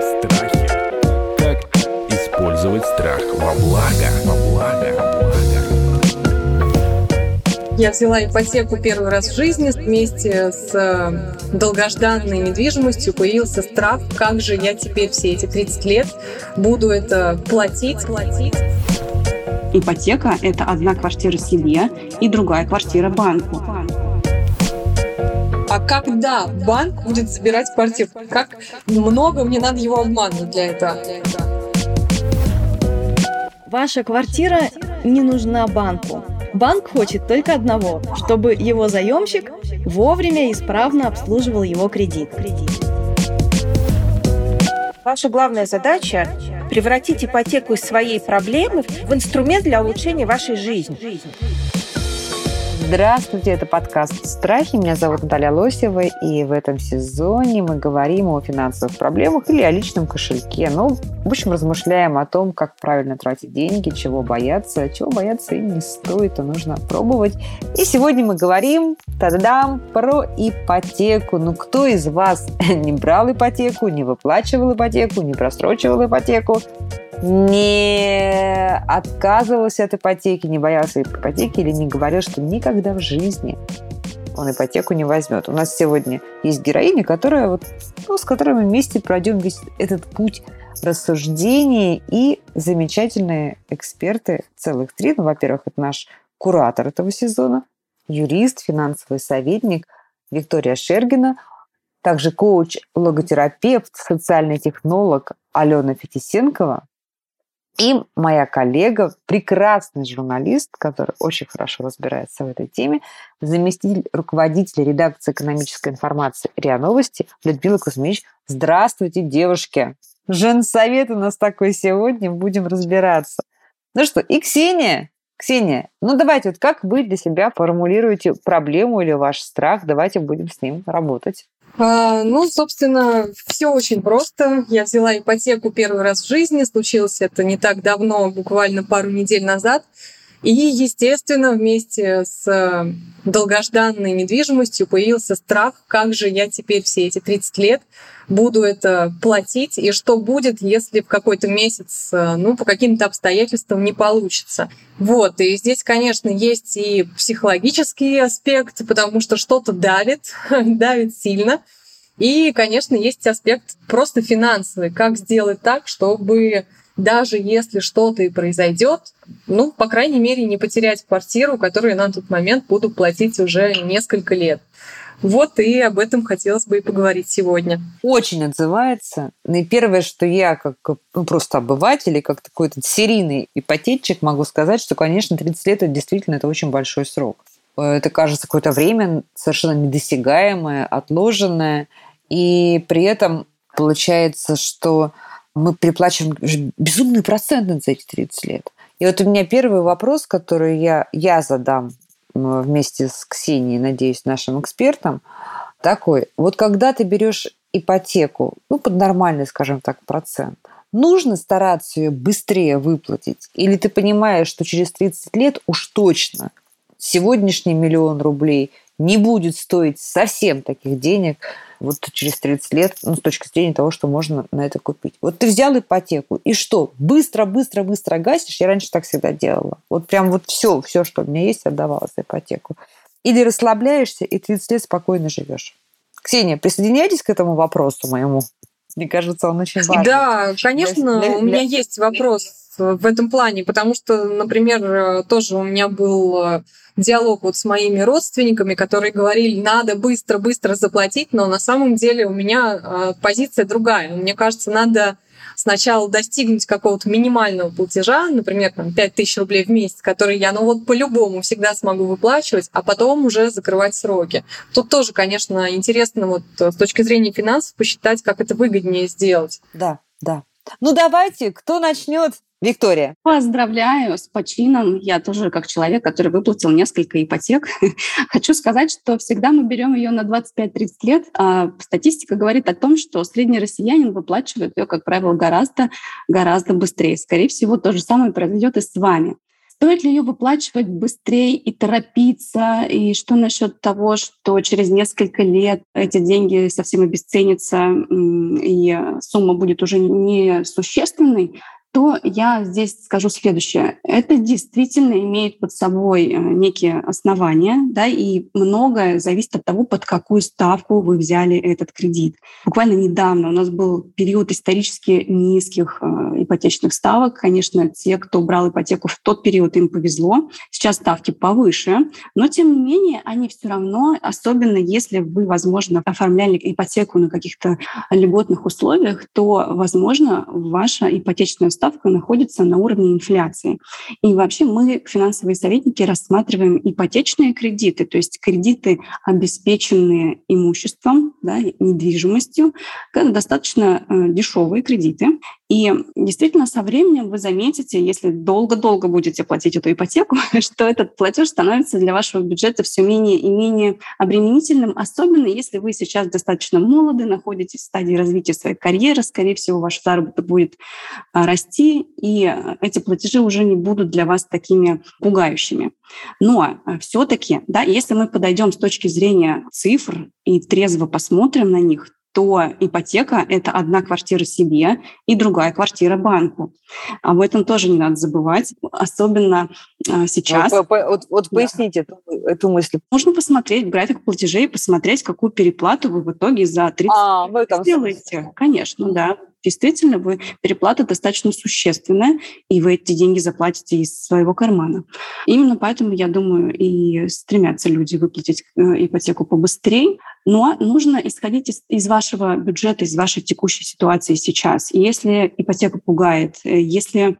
Страхи. Как использовать страх во благо? Во благо. Во благо. Я взяла ипотеку первый раз в жизни. Вместе с э, долгожданной недвижимостью появился страх, как же я теперь все эти 30 лет буду это платить, платить. Ипотека – это одна квартира себе и другая квартира банку. А когда банк будет забирать квартиру? Как много мне надо его обманывать для этого? Ваша квартира не нужна банку. Банк хочет только одного, чтобы его заемщик вовремя и исправно обслуживал его кредит. Ваша главная задача – превратить ипотеку из своей проблемы в инструмент для улучшения вашей жизни. Здравствуйте, это подкаст «Страхи». Меня зовут Наталья Лосева, и в этом сезоне мы говорим о финансовых проблемах или о личном кошельке. Ну, в общем, размышляем о том, как правильно тратить деньги, чего бояться, чего бояться и не стоит, а нужно пробовать. И сегодня мы говорим, та-дам, про ипотеку. Ну, кто из вас не брал ипотеку, не выплачивал ипотеку, не просрочивал ипотеку? Не отказывался от ипотеки, не боялся ипотеки или не говорил, что никогда в жизни он ипотеку не возьмет. У нас сегодня есть героиня, которая вот, ну, с которой мы вместе пройдем весь этот путь рассуждений и замечательные эксперты, целых три. Ну, во-первых, это наш куратор этого сезона, юрист, финансовый советник Виктория Шергина, также коуч, логотерапевт, социальный технолог Алена Фетисенкова, и моя коллега, прекрасный журналист, который очень хорошо разбирается в этой теме, заместитель руководителя редакции экономической информации РИА Новости Людмила Кузьмич. Здравствуйте, девушки! Женсовет у нас такой сегодня, будем разбираться. Ну что, и Ксения, Ксения, ну давайте, вот как вы для себя формулируете проблему или ваш страх, давайте будем с ним работать. А, ну, собственно, все очень просто. Я взяла ипотеку первый раз в жизни. Случилось это не так давно, буквально пару недель назад. И, естественно, вместе с э, долгожданной недвижимостью появился страх, как же я теперь все эти 30 лет буду это платить, и что будет, если в какой-то месяц, э, ну, по каким-то обстоятельствам не получится. Вот, и здесь, конечно, есть и психологический аспект, потому что что-то давит, давит сильно. И, конечно, есть аспект просто финансовый. Как сделать так, чтобы даже если что-то и произойдет, ну, по крайней мере, не потерять квартиру, которую на тот момент буду платить уже несколько лет. Вот и об этом хотелось бы и поговорить сегодня. Очень отзывается. Ну и первое, что я как ну, просто обыватель и как такой то серийный ипотечник могу сказать, что, конечно, 30 лет это действительно это очень большой срок. Это кажется какое-то время совершенно недосягаемое, отложенное. И при этом получается, что мы переплачиваем безумные проценты за эти 30 лет. И вот у меня первый вопрос, который я, я задам вместе с Ксенией, надеюсь, нашим экспертом, такой. Вот когда ты берешь ипотеку, ну, под нормальный, скажем так, процент, нужно стараться ее быстрее выплатить? Или ты понимаешь, что через 30 лет уж точно сегодняшний миллион рублей не будет стоить совсем таких денег, вот через 30 лет, ну, с точки зрения того, что можно на это купить. Вот ты взял ипотеку, и что? Быстро, быстро, быстро гасишь? Я раньше так всегда делала. Вот прям вот все, все, что у меня есть, отдавала за ипотеку. Или расслабляешься, и 30 лет спокойно живешь. Ксения, присоединяйтесь к этому вопросу моему. Мне кажется, он очень важный. Да, конечно, для, для, у меня есть вопрос в этом плане, потому что, например, тоже у меня был э, диалог вот с моими родственниками, которые говорили, надо быстро-быстро заплатить, но на самом деле у меня э, позиция другая. Мне кажется, надо сначала достигнуть какого-то минимального платежа, например, там, 5 тысяч рублей в месяц, который я, ну вот по-любому всегда смогу выплачивать, а потом уже закрывать сроки. Тут тоже, конечно, интересно вот э, с точки зрения финансов посчитать, как это выгоднее сделать. Да, да. Ну давайте, кто начнет? Виктория. Поздравляю с почином. Я тоже как человек, который выплатил несколько ипотек. Хочу сказать, что всегда мы берем ее на 25-30 лет. А статистика говорит о том, что средний россиянин выплачивает ее, как правило, гораздо, гораздо быстрее. Скорее всего, то же самое произойдет и с вами. Стоит ли ее выплачивать быстрее и торопиться? И что насчет того, что через несколько лет эти деньги совсем обесценятся, и сумма будет уже несущественной? То я здесь скажу следующее. Это действительно имеет под собой э, некие основания, да, и многое зависит от того, под какую ставку вы взяли этот кредит. Буквально недавно у нас был период исторически низких э, ипотечных ставок. Конечно, те, кто брал ипотеку в тот период, им повезло. Сейчас ставки повыше, но тем не менее они все равно, особенно если вы, возможно, оформляли ипотеку на каких-то льготных условиях, то, возможно, ваша ипотечная ставка ставка находится на уровне инфляции. И вообще мы, финансовые советники, рассматриваем ипотечные кредиты, то есть кредиты, обеспеченные имуществом, да, недвижимостью, достаточно э, дешевые кредиты. И действительно, со временем вы заметите, если долго-долго будете платить эту ипотеку, что этот платеж становится для вашего бюджета все менее и менее обременительным, особенно если вы сейчас достаточно молоды, находитесь в стадии развития своей карьеры, скорее всего, ваш заработок будет а, расти, и эти платежи уже не будут для вас такими пугающими. Но а, все-таки, да, если мы подойдем с точки зрения цифр и трезво посмотрим на них, то ипотека – это одна квартира себе и другая квартира банку. Об этом тоже не надо забывать, особенно сейчас. Вот, вот, вот поясните да. эту, эту мысль. Нужно посмотреть график платежей, посмотреть, какую переплату вы в итоге за 30 а, лет сделаете. Конечно, да действительно вы переплата достаточно существенная, и вы эти деньги заплатите из своего кармана. Именно поэтому, я думаю, и стремятся люди выплатить э, ипотеку побыстрее, но нужно исходить из, из вашего бюджета, из вашей текущей ситуации сейчас. И если ипотека пугает, э, если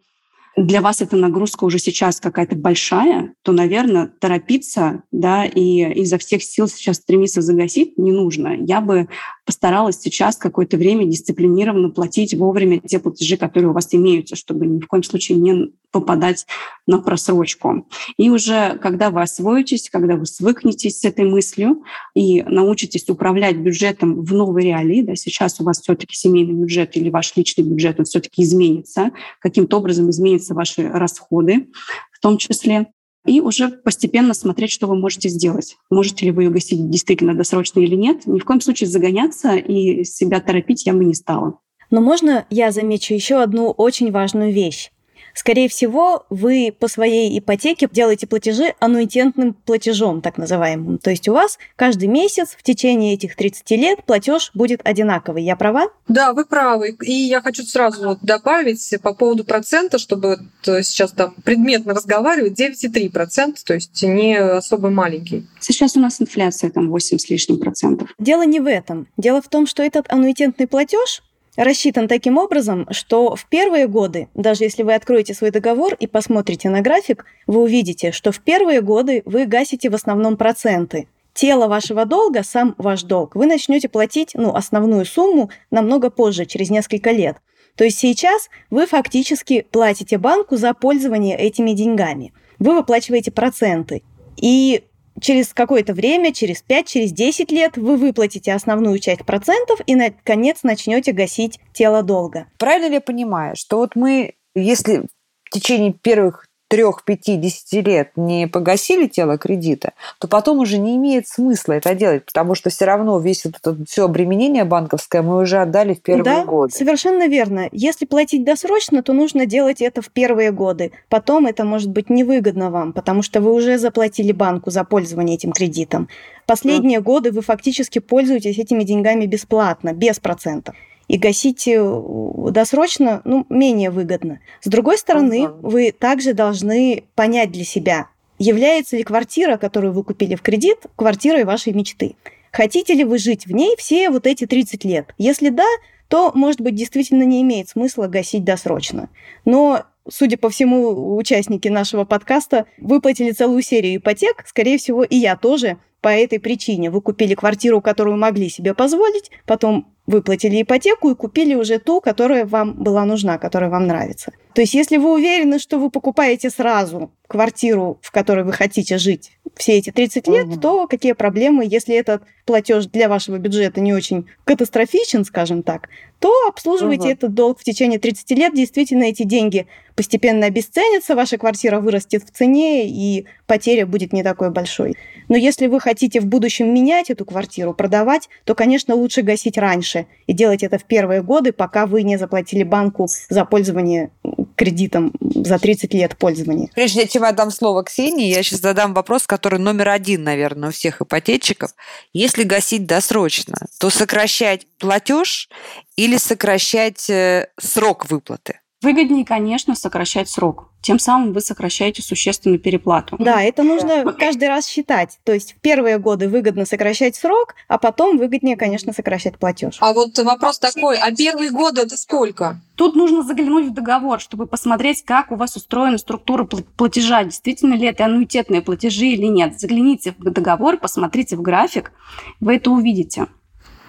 для вас эта нагрузка уже сейчас какая-то большая, то, наверное, торопиться да, и изо всех сил сейчас стремиться загасить не нужно. Я бы постаралась сейчас какое-то время дисциплинированно платить вовремя те платежи, которые у вас имеются, чтобы ни в коем случае не попадать на просрочку. И уже когда вы освоитесь, когда вы свыкнетесь с этой мыслью и научитесь управлять бюджетом в новой реалии, да, сейчас у вас все-таки семейный бюджет или ваш личный бюджет, он все-таки изменится, каким-то образом изменятся ваши расходы в том числе, и уже постепенно смотреть, что вы можете сделать. Можете ли вы ее гасить действительно досрочно или нет. Ни в коем случае загоняться и себя торопить я бы не стала. Но можно я замечу еще одну очень важную вещь? Скорее всего, вы по своей ипотеке делаете платежи аннуитентным платежом, так называемым. То есть у вас каждый месяц в течение этих 30 лет платеж будет одинаковый. Я права? Да, вы правы. И я хочу сразу вот добавить по поводу процента, чтобы сейчас там предметно разговаривать, 9,3%, то есть не особо маленький. Сейчас у нас инфляция там 8 с лишним процентов. Дело не в этом. Дело в том, что этот аннуитентный платеж рассчитан таким образом, что в первые годы, даже если вы откроете свой договор и посмотрите на график, вы увидите, что в первые годы вы гасите в основном проценты. Тело вашего долга, сам ваш долг, вы начнете платить ну, основную сумму намного позже, через несколько лет. То есть сейчас вы фактически платите банку за пользование этими деньгами. Вы выплачиваете проценты. И через какое-то время, через 5, через 10 лет вы выплатите основную часть процентов и, наконец, начнете гасить тело долга. Правильно ли я понимаю, что вот мы, если в течение первых трех, пяти, десяти лет не погасили тело кредита, то потом уже не имеет смысла это делать, потому что все равно весь вот это все обременение банковское мы уже отдали в первые да, годы. совершенно верно. Если платить досрочно, то нужно делать это в первые годы. Потом это может быть невыгодно вам, потому что вы уже заплатили банку за пользование этим кредитом. Последние mm. годы вы фактически пользуетесь этими деньгами бесплатно, без процентов и гасить э, досрочно ну, менее выгодно. С другой стороны, ага. вы также должны понять для себя, является ли квартира, которую вы купили в кредит, квартирой вашей мечты. Хотите ли вы жить в ней все вот эти 30 лет? Если да, то, может быть, действительно не имеет смысла гасить досрочно. Но судя по всему, участники нашего подкаста выплатили целую серию ипотек. Скорее всего, и я тоже по этой причине. Вы купили квартиру, которую могли себе позволить, потом выплатили ипотеку и купили уже ту, которая вам была нужна, которая вам нравится. То есть если вы уверены, что вы покупаете сразу квартиру, в которой вы хотите жить все эти 30 лет, угу. то какие проблемы, если этот платеж для вашего бюджета не очень катастрофичен, скажем так, то обслуживайте угу. этот долг в течение 30 лет. Действительно, эти деньги постепенно обесценятся, ваша квартира вырастет в цене, и потеря будет не такой большой. Но если вы хотите в будущем менять эту квартиру, продавать, то, конечно, лучше гасить раньше и делать это в первые годы, пока вы не заплатили банку за пользование кредитом за 30 лет пользования. Прежде чем я дам слово Ксении, я сейчас задам вопрос, который номер один, наверное, у всех ипотечников. Если гасить досрочно, то сокращать платеж или сокращать э, срок выплаты? Выгоднее, конечно, сокращать срок. Тем самым вы сокращаете существенную переплату. Да, это нужно каждый раз считать. То есть в первые годы выгодно сокращать срок, а потом выгоднее, конечно, сокращать платеж. А вот вопрос такой, а первые годы это сколько? Тут нужно заглянуть в договор, чтобы посмотреть, как у вас устроена структура платежа, действительно ли это аннуитетные платежи или нет. Загляните в договор, посмотрите в график, вы это увидите.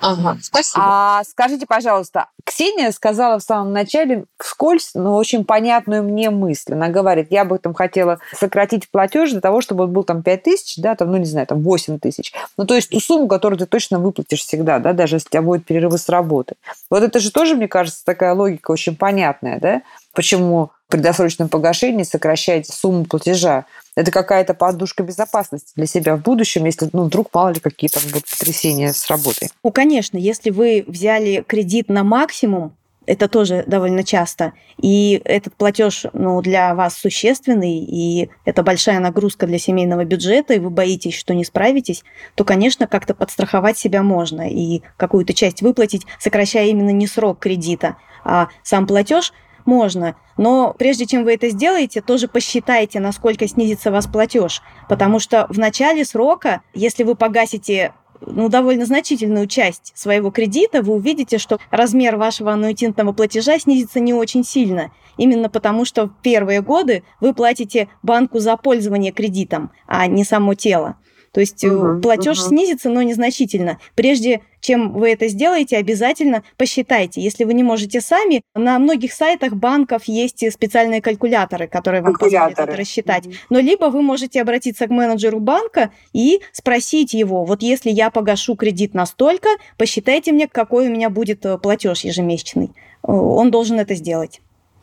Ага, спасибо. А скажите, пожалуйста, Ксения сказала в самом начале вскользь, но очень понятную мне мысль. Она говорит, я бы там хотела сократить платеж для того, чтобы он был там 5 тысяч, да, там, ну, не знаю, там 8 тысяч. Ну, то есть ту сумму, которую ты точно выплатишь всегда, да, даже если у тебя будет перерывы с работы. Вот это же тоже, мне кажется, такая логика очень понятная, да, почему при досрочном погашении сокращать сумму платежа это какая-то подушка безопасности для себя в будущем, если ну, вдруг мало ли какие то будут потрясения с работой. Ну, конечно, если вы взяли кредит на максимум, это тоже довольно часто. И этот платеж ну, для вас существенный, и это большая нагрузка для семейного бюджета, и вы боитесь, что не справитесь, то, конечно, как-то подстраховать себя можно и какую-то часть выплатить, сокращая именно не срок кредита, а сам платеж – можно. Но прежде чем вы это сделаете, тоже посчитайте, насколько снизится вас платеж. Потому что в начале срока, если вы погасите ну, довольно значительную часть своего кредита, вы увидите, что размер вашего аннуитетного платежа снизится не очень сильно. Именно потому, что в первые годы вы платите банку за пользование кредитом, а не само тело. То есть угу, платеж угу. снизится, но незначительно. Прежде чем вы это сделаете, обязательно посчитайте. Если вы не можете сами, на многих сайтах банков есть специальные калькуляторы, которые вам позволят это рассчитать. Угу. Но либо вы можете обратиться к менеджеру банка и спросить его, вот если я погашу кредит настолько, посчитайте мне, какой у меня будет э, платеж ежемесячный. Он должен это сделать.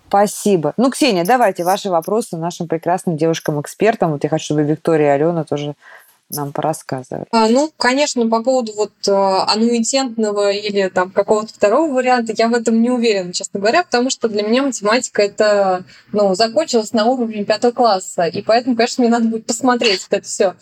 Спасибо. Ну, Ксения, давайте ваши вопросы нашим прекрасным девушкам-экспертам. Вот я хочу, чтобы Виктория и Алена тоже нам порассказывать? А, ну, конечно, по поводу вот э, аннуитентного или там какого-то второго варианта я в этом не уверена, честно говоря, потому что для меня математика это, ну, закончилась на уровне пятого класса, и поэтому, конечно, мне надо будет посмотреть это все.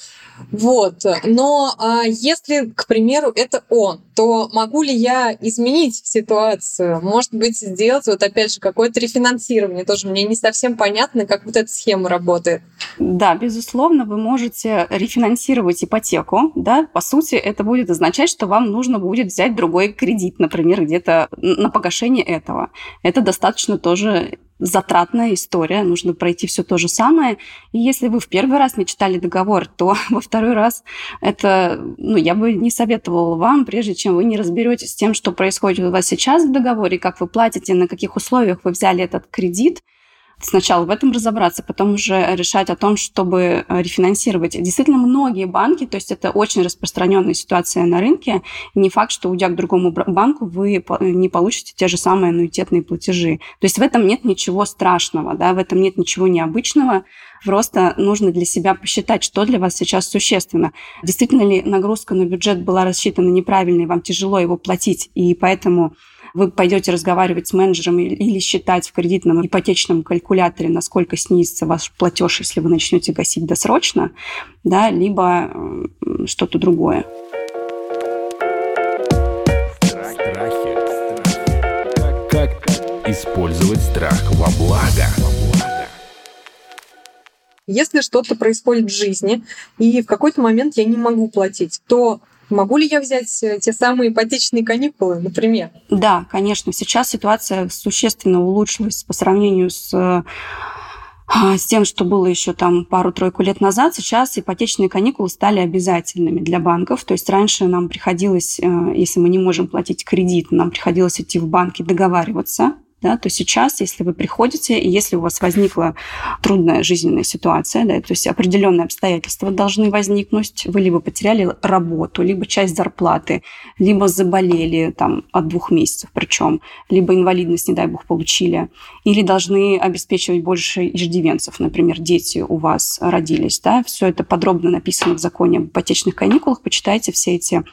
Вот. Но а если, к примеру, это он, то могу ли я изменить ситуацию? Может быть, сделать вот опять же какое-то рефинансирование? Тоже мне не совсем понятно, как вот эта схема работает. Да, безусловно, вы можете рефинансировать ипотеку. Да? По сути, это будет означать, что вам нужно будет взять другой кредит, например, где-то на погашение этого. Это достаточно тоже затратная история, нужно пройти все то же самое. И если вы в первый раз не читали договор, то во второй раз это, ну, я бы не советовала вам, прежде чем вы не разберетесь с тем, что происходит у вас сейчас в договоре, как вы платите, на каких условиях вы взяли этот кредит, сначала в этом разобраться, потом уже решать о том, чтобы э, рефинансировать. Действительно, многие банки, то есть это очень распространенная ситуация на рынке, не факт, что уйдя к другому банку, вы не получите те же самые аннуитетные платежи. То есть в этом нет ничего страшного, да, в этом нет ничего необычного, просто нужно для себя посчитать, что для вас сейчас существенно. Действительно ли нагрузка на бюджет была рассчитана неправильно, и вам тяжело его платить, и поэтому вы пойдете разговаривать с менеджером или считать в кредитном ипотечном калькуляторе, насколько снизится ваш платеж, если вы начнете гасить досрочно, да, либо что-то другое. Страхи. Как использовать страх во благо? Если что-то происходит в жизни, и в какой-то момент я не могу платить, то Могу ли я взять э, те самые ипотечные каникулы, например? Да, конечно. Сейчас ситуация существенно улучшилась по сравнению с а, с тем, что было еще там пару-тройку лет назад, сейчас ипотечные каникулы стали обязательными для банков. То есть раньше нам приходилось, э, если мы не можем платить кредит, нам приходилось идти в банки договариваться да, то сейчас, если вы приходите, и если у вас возникла трудная жизненная ситуация, да, то есть определенные обстоятельства должны возникнуть, вы либо потеряли работу, либо часть зарплаты, либо заболели там от двух месяцев причем, либо инвалидность, не дай бог, получили, или должны обеспечивать больше иждивенцев, например, дети у вас родились, да, все это подробно написано в законе об ипотечных каникулах, почитайте все эти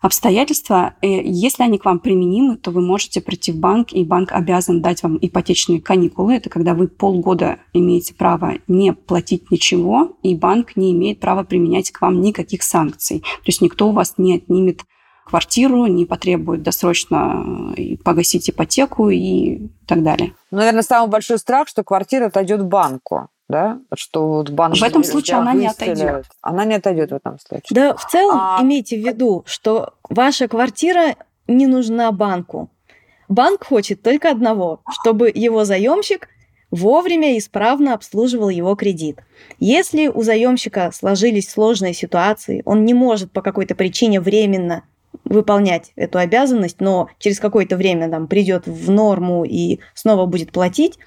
обстоятельства, если они к вам применимы, то вы можете прийти в банк, и банк обязан дать вам ипотечные каникулы. Это когда вы полгода имеете право не платить ничего, и банк не имеет права применять к вам никаких санкций. То есть никто у вас не отнимет квартиру, не потребует досрочно э, погасить ипотеку и так далее. Наверное, самый большой страх, что квартира отойдет банку да, что вот банк... В этом случае она не отойдет. Она не отойдет в этом случае. Да, в целом а... имейте в виду, что ваша квартира не нужна банку. Банк хочет только одного, чтобы его заемщик вовремя и исправно обслуживал его кредит. Если у заемщика сложились сложные ситуации, он не может по какой-то причине временно выполнять эту обязанность, но через какое-то время там придет в норму и снова будет платить,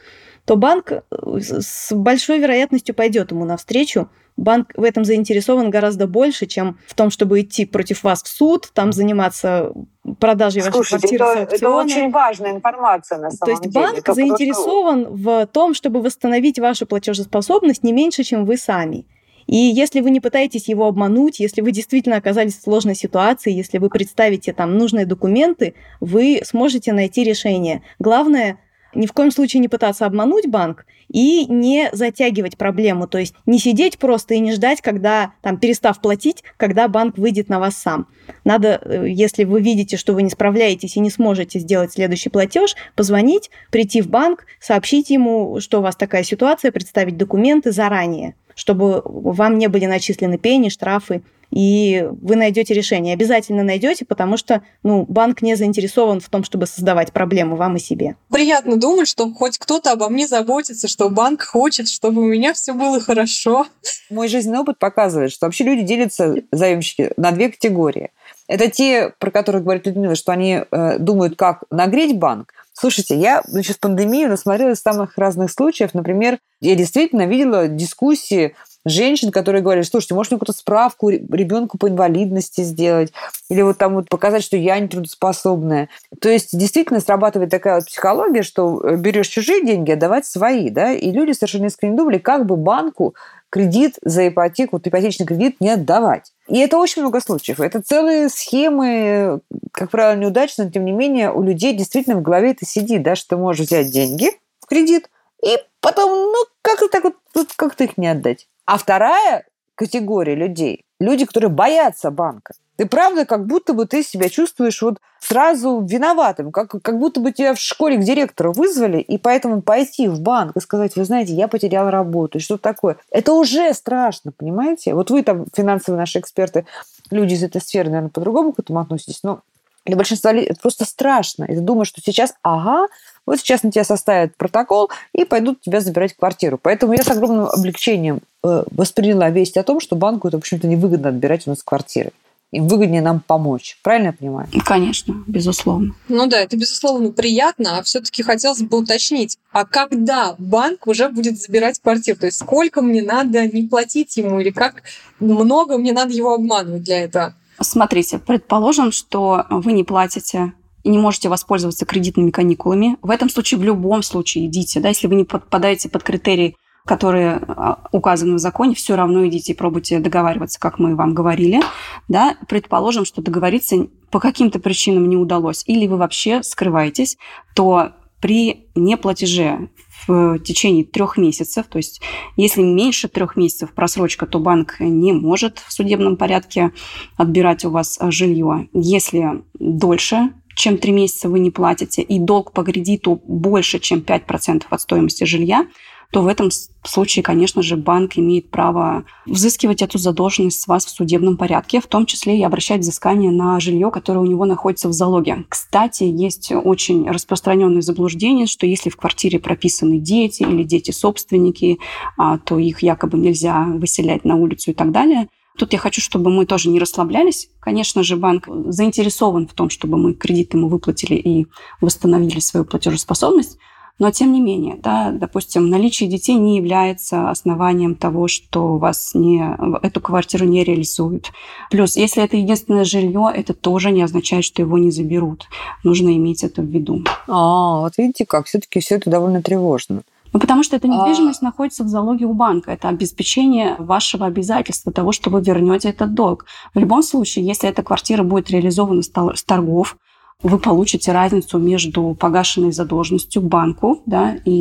то банк э, с большой вероятностью пойдет ему навстречу. Банк в этом заинтересован гораздо больше, чем в том, чтобы идти против вас в суд, там заниматься продажей Слушайте, вашей квартиры это, это очень важная информация на самом То есть деле. банк это заинтересован просто... в том, чтобы восстановить вашу платежеспособность не меньше, чем вы сами. И если вы не пытаетесь его обмануть, если вы действительно оказались в сложной ситуации, если вы представите там нужные документы, вы сможете найти решение. Главное ни в коем случае не пытаться обмануть банк и не затягивать проблему, то есть не сидеть просто и не ждать, когда, там, перестав платить, когда банк выйдет на вас сам. Надо, э, если вы видите, что вы не справляетесь и не сможете сделать следующий платеж, позвонить, прийти в банк, сообщить ему, что у вас такая ситуация, представить документы заранее, чтобы вам не были начислены пени, штрафы и вы найдете решение. Обязательно найдете, потому что ну, банк не заинтересован в том, чтобы создавать проблемы вам и себе. Приятно думать, что хоть кто-то обо мне заботится, что банк хочет, чтобы у меня все было хорошо. Мой жизненный опыт показывает, что вообще люди делятся, заемщики, на две категории. Это те, про которых говорит Людмила, что они э, думают, как нагреть банк. Слушайте, я значит, в пандемию насмотрелась самых разных случаев. Например, я действительно видела дискуссии женщин, которые говорят, слушайте, может, мне какую-то справку ребенку по инвалидности сделать, или вот там вот показать, что я не трудоспособная. То есть действительно срабатывает такая вот психология, что э, берешь чужие деньги, отдавать свои, да, и люди совершенно искренне думали, как бы банку кредит за ипотеку, вот ипотечный кредит не отдавать. И это очень много случаев. Это целые схемы, как правило, неудачные, но тем не менее у людей действительно в голове это сидит, да, что ты можешь взять деньги в кредит, и потом, ну, как так вот, как ты их не отдать? А вторая категория людей – люди, которые боятся банка. Ты правда, как будто бы ты себя чувствуешь вот сразу виноватым, как, как будто бы тебя в школе к директору вызвали, и поэтому пойти в банк и сказать, вы знаете, я потерял работу, что такое. Это уже страшно, понимаете? Вот вы там, финансовые наши эксперты, люди из этой сферы, наверное, по-другому к этому относитесь, но для большинства людей это просто страшно. И ты думаешь, что сейчас, ага, вот сейчас на тебя составят протокол и пойдут тебя забирать квартиру. Поэтому я с огромным облегчением э, восприняла весть о том, что банку это, в общем-то, невыгодно отбирать у нас квартиры. Им выгоднее нам помочь. Правильно я понимаю? Конечно, безусловно. Ну да, это, безусловно, приятно, а все-таки хотелось бы уточнить, а когда банк уже будет забирать квартиру? То есть сколько мне надо не платить ему или как много мне надо его обманывать для этого? Смотрите, предположим, что вы не платите и не можете воспользоваться кредитными каникулами. В этом случае в любом случае идите, да, если вы не подпадаете под критерии, которые а, указаны в законе, все равно идите и пробуйте договариваться, как мы вам говорили. Да. Предположим, что договориться по каким-то причинам не удалось, или вы вообще скрываетесь, то при неплатеже в течение трех месяцев. То есть, если меньше трех месяцев просрочка, то банк не может в судебном порядке отбирать у вас жилье. Если дольше, чем три месяца вы не платите, и долг по кредиту больше, чем 5% от стоимости жилья, то в этом случае, конечно же, банк имеет право взыскивать эту задолженность с вас в судебном порядке, в том числе и обращать взыскание на жилье, которое у него находится в залоге. Кстати, есть очень распространенное заблуждение, что если в квартире прописаны дети или дети-собственники, а, то их якобы нельзя выселять на улицу и так далее – Тут я хочу, чтобы мы тоже не расслаблялись. Конечно же, банк заинтересован в том, чтобы мы кредит ему выплатили и восстановили свою платежеспособность. Но тем не менее, да, допустим, наличие детей не является основанием того, что вас не, эту квартиру не реализуют. Плюс, если это единственное жилье, это тоже не означает, что его не заберут. Нужно иметь это в виду. А, вот видите как, все-таки все это довольно тревожно. Ну, потому что эта недвижимость а... находится в залоге у банка. Это обеспечение вашего обязательства того, что вы вернете этот долг. В любом случае, если эта квартира будет реализована с торгов, вы получите разницу между погашенной задолженностью банку, да, и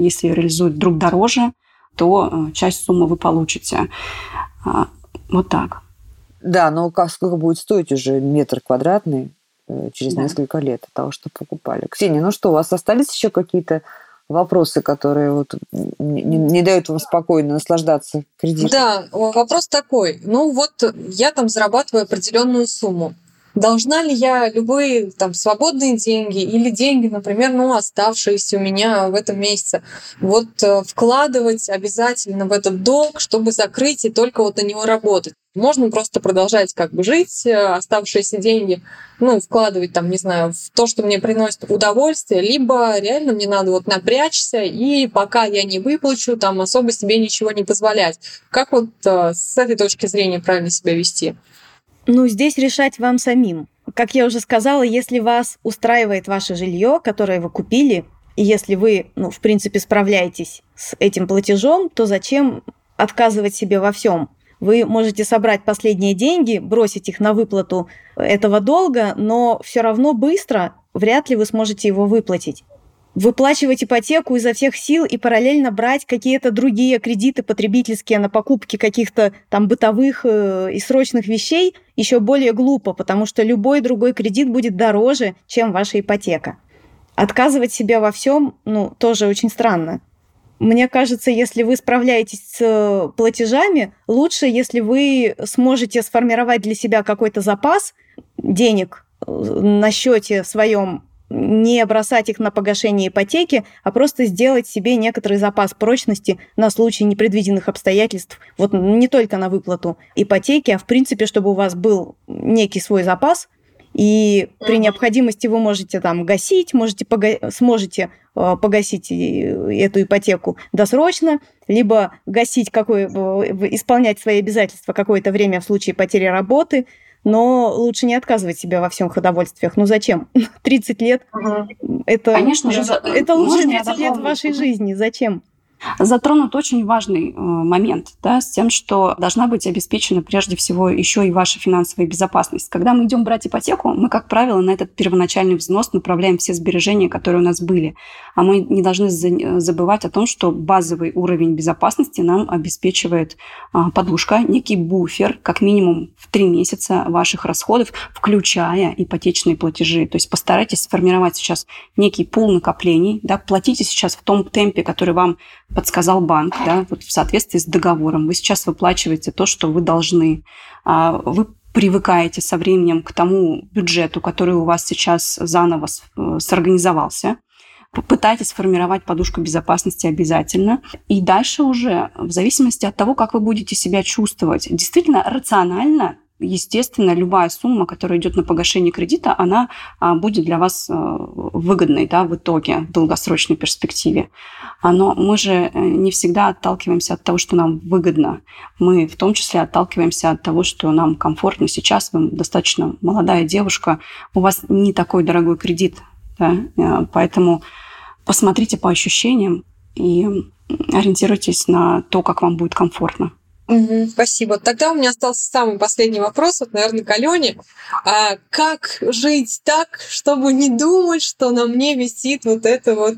если ее реализуют вдруг дороже, то э, часть суммы вы получите. А, вот так. Да, но как, сколько будет стоить уже метр квадратный э, через да. несколько лет от того, что покупали? Ксения, ну что, у вас остались еще какие-то вопросы, которые вот не, не дают вам спокойно наслаждаться кредитом? Да, вопрос такой. Ну вот я там зарабатываю определенную сумму. Должна ли я любые там свободные деньги или деньги, например, ну, оставшиеся у меня в этом месяце, вот э, вкладывать обязательно в этот долг, чтобы закрыть и только вот на него работать? Можно просто продолжать как бы жить, э, оставшиеся деньги, ну, вкладывать там, не знаю, в то, что мне приносит удовольствие, либо реально мне надо вот напрячься, и пока я не выплачу, там особо себе ничего не позволять. Как вот э, с этой точки зрения правильно себя вести? Ну, здесь решать вам самим. Как я уже сказала, если вас устраивает ваше жилье, которое вы купили, и если вы, ну, в принципе, справляетесь с этим платежом, то зачем отказывать себе во всем? Вы можете собрать последние деньги, бросить их на выплату этого долга, но все равно быстро вряд ли вы сможете его выплатить выплачивать ипотеку изо всех сил и параллельно брать какие-то другие кредиты потребительские на покупки каких-то там бытовых э, и срочных вещей еще более глупо, потому что любой другой кредит будет дороже, чем ваша ипотека. Отказывать себе во всем, ну, тоже очень странно. Мне кажется, если вы справляетесь с платежами, лучше, если вы сможете сформировать для себя какой-то запас денег э, на счете своем не бросать их на погашение ипотеки, а просто сделать себе некоторый запас прочности на случай непредвиденных обстоятельств. Вот не только на выплату ипотеки, а в принципе, чтобы у вас был некий свой запас, и при необходимости вы можете там гасить, можете пога- сможете э, погасить эту ипотеку досрочно, либо гасить какое, исполнять свои обязательства какое-то время в случае потери работы, но лучше не отказывать себе во всем удовольствиях. Ну зачем? 30 лет угу. это, Конечно же, это лучше 30 лет вашей жизни. Зачем? затронут очень важный э, момент да, с тем, что должна быть обеспечена прежде всего еще и ваша финансовая безопасность. Когда мы идем брать ипотеку, мы, как правило, на этот первоначальный взнос направляем все сбережения, которые у нас были. А мы не должны забывать о том, что базовый уровень безопасности нам обеспечивает а, подушка, некий буфер, как минимум в три месяца ваших расходов, включая ипотечные платежи. То есть постарайтесь сформировать сейчас некий пул накоплений, да, платите сейчас в том темпе, который вам подсказал банк, да, вот в соответствии с договором. Вы сейчас выплачиваете то, что вы должны. А, вы привыкаете со временем к тому бюджету, который у вас сейчас заново э, сорганизовался. Попытайтесь сформировать подушку безопасности обязательно. И дальше уже, в зависимости от того, как вы будете себя чувствовать, действительно рационально естественно, любая сумма, которая идет на погашение кредита, она а, будет для вас э, выгодной да, в итоге, в долгосрочной перспективе. А, но мы же э, не всегда отталкиваемся от того, что нам выгодно. Мы в том числе отталкиваемся от того, что нам комфортно сейчас. Вы достаточно молодая девушка, у вас не такой дорогой кредит. Да? Э, поэтому посмотрите по ощущениям и ориентируйтесь на то, как вам будет комфортно. Угу, спасибо. Тогда у меня остался самый последний вопрос, вот, наверное, к Алене. А как жить так, чтобы не думать, что на мне висит вот это вот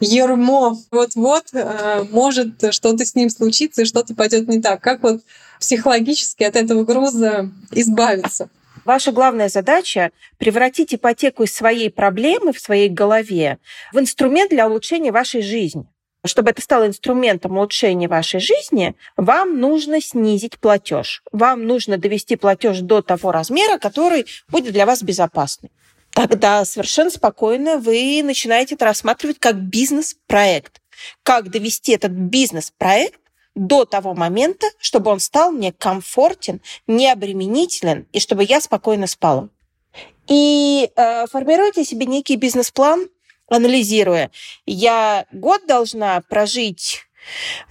ермо? Вот-вот а, может что-то с ним случиться и что-то пойдет не так. Как вот психологически от этого груза избавиться? Ваша главная задача – превратить ипотеку из своей проблемы в своей голове в инструмент для улучшения вашей жизни. чтобы это стало инструментом улучшения вашей жизни, вам нужно снизить платеж. Вам нужно довести платеж до того размера, который будет для вас безопасный. Тогда совершенно спокойно вы начинаете это рассматривать как бизнес-проект. Как довести этот бизнес-проект до того момента, чтобы он стал мне комфортен, необременителен, и чтобы я спокойно спала. И э, формируйте себе некий бизнес-план, анализируя. Я год должна прожить,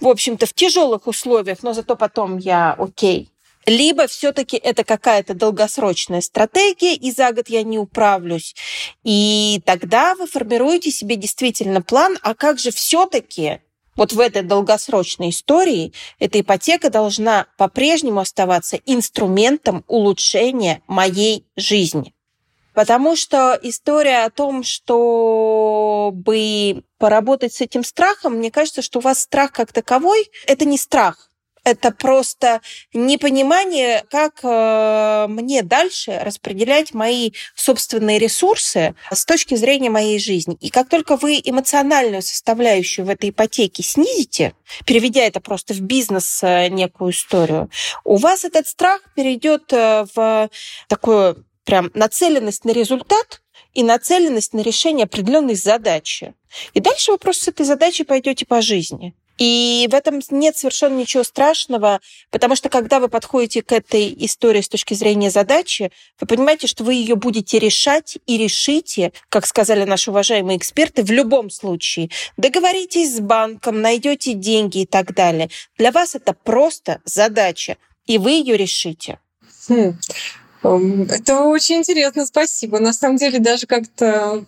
в общем-то, в тяжелых условиях, но зато потом я окей. Либо все-таки это какая-то долгосрочная стратегия, и за год я не управлюсь. И тогда вы формируете себе действительно план, а как же все-таки вот в этой долгосрочной истории эта ипотека должна по-прежнему оставаться инструментом улучшения моей жизни. Потому что история о том, чтобы поработать с этим страхом, мне кажется, что у вас страх как таковой – это не страх. Это просто непонимание, как э, мне дальше распределять мои собственные ресурсы с точки зрения моей жизни. И как только вы эмоциональную составляющую в этой ипотеке снизите, переведя это просто в бизнес э, некую историю, у вас этот страх перейдет э, в такое прям нацеленность на результат и нацеленность на решение определенной задачи. И дальше вы просто с этой задачей пойдете по жизни. И в этом нет совершенно ничего страшного, потому что когда вы подходите к этой истории с точки зрения задачи, вы понимаете, что вы ее будете решать и решите, как сказали наши уважаемые эксперты, в любом случае. Договоритесь с банком, найдете деньги и так далее. Для вас это просто задача, и вы ее решите. Хм. Это очень интересно, спасибо. На самом деле даже как-то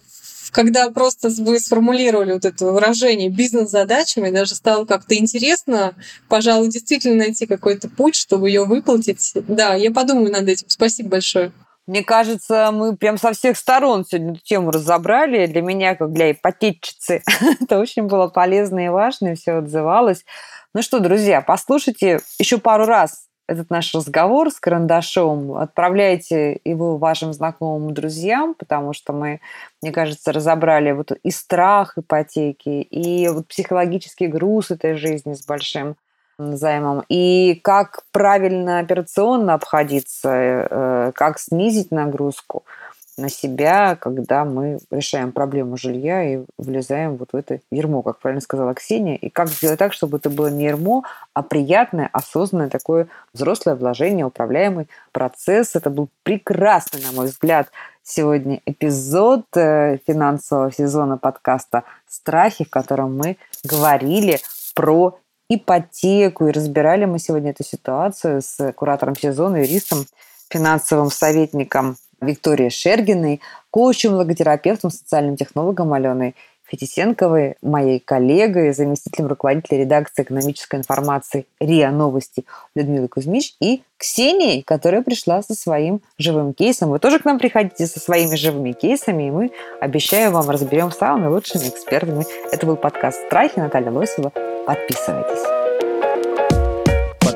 когда просто вы сформулировали вот это выражение бизнес-задачами, даже стало как-то интересно, пожалуй, действительно найти какой-то путь, чтобы ее выплатить. Да, я подумаю над этим. Спасибо большое. Мне кажется, мы прям со всех сторон сегодня эту тему разобрали. Для меня, как для ипотечницы, это очень было полезно и важно, и все отзывалось. Ну что, друзья, послушайте еще пару раз этот наш разговор с карандашом, отправляйте его вашим знакомым друзьям, потому что мы, мне кажется, разобрали вот и страх ипотеки, и вот психологический груз этой жизни с большим займом, и как правильно операционно обходиться, э, как снизить нагрузку – на себя, когда мы решаем проблему жилья и влезаем вот в это ермо, как правильно сказала Ксения, и как сделать так, чтобы это было не ермо, а приятное, осознанное такое взрослое вложение, управляемый процесс. Это был прекрасный, на мой взгляд, сегодня эпизод э, финансового сезона подкаста «Страхи», в котором мы говорили про ипотеку и разбирали мы сегодня эту ситуацию с куратором сезона, юристом, финансовым советником Викторией Шергиной, коучем, логотерапевтом, социальным технологом Аленой Фетисенковой, моей коллегой, заместителем руководителя редакции экономической информации РИА Новости Людмилой Кузьмич и Ксенией, которая пришла со своим живым кейсом. Вы тоже к нам приходите со своими живыми кейсами, и мы, обещаю вам, разберем самыми лучшими экспертами. Это был подкаст «Страхи». Наталья Лосева. Подписывайтесь.